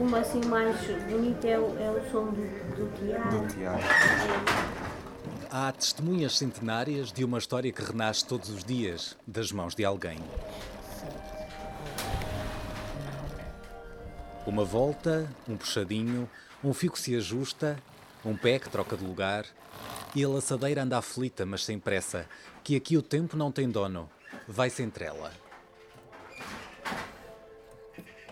Uma assim mais bonita é o, é o som do, do teatro. Do teatro. Há testemunhas centenárias de uma história que renasce todos os dias das mãos de alguém. Uma volta, um puxadinho, um fio que se ajusta, um pé que troca de lugar e a laçadeira anda aflita, mas sem pressa, que aqui o tempo não tem dono, vai-se entre ela.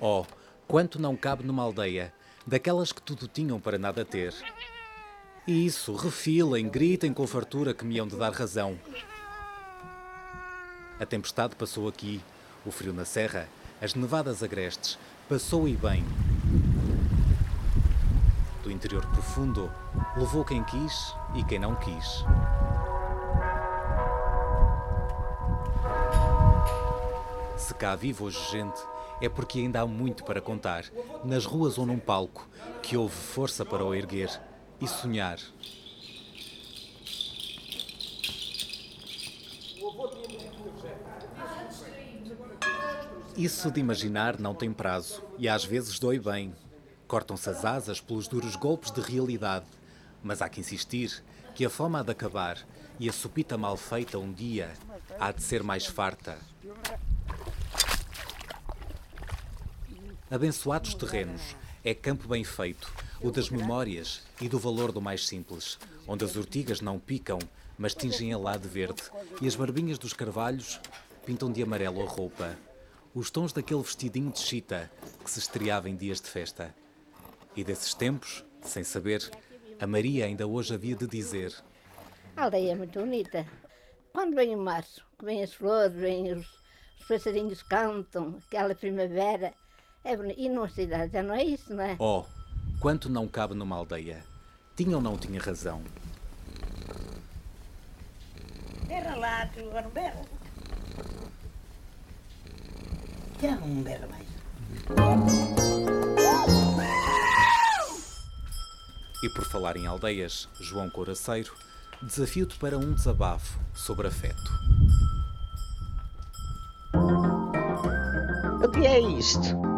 Oh, quanto não cabe numa aldeia, daquelas que tudo tinham para nada ter. E isso, refilem, gritem com fartura que me hão de dar razão. A tempestade passou aqui, o frio na serra, as nevadas agrestes, passou e bem. Do interior profundo, levou quem quis e quem não quis. Se cá vive hoje gente, é porque ainda há muito para contar, nas ruas ou num palco, que houve força para o erguer e sonhar. Isso de imaginar não tem prazo e às vezes dói bem. Cortam-se as asas pelos duros golpes de realidade, mas há que insistir que a fome há de acabar e a sopita mal feita um dia há de ser mais farta. Abençoados terrenos, é campo bem feito, o das memórias e do valor do mais simples, onde as ortigas não picam, mas tingem a lá de verde, e as barbinhas dos carvalhos pintam de amarelo a roupa, os tons daquele vestidinho de chita que se estreava em dias de festa. E desses tempos, sem saber, a Maria ainda hoje havia de dizer: A aldeia é muito bonita. Quando vem o março, que vem as flores, vem os, os passarinhos cantam, aquela primavera, é bonito. E numa cidade já não é isso, não é? Oh, quanto não cabe numa aldeia. Tinha ou não tinha razão? Berra lá, que agora berra. Já não berra mais. E por falar em aldeias, João Coraceiro, desafio-te para um desabafo sobre afeto. O que é isto?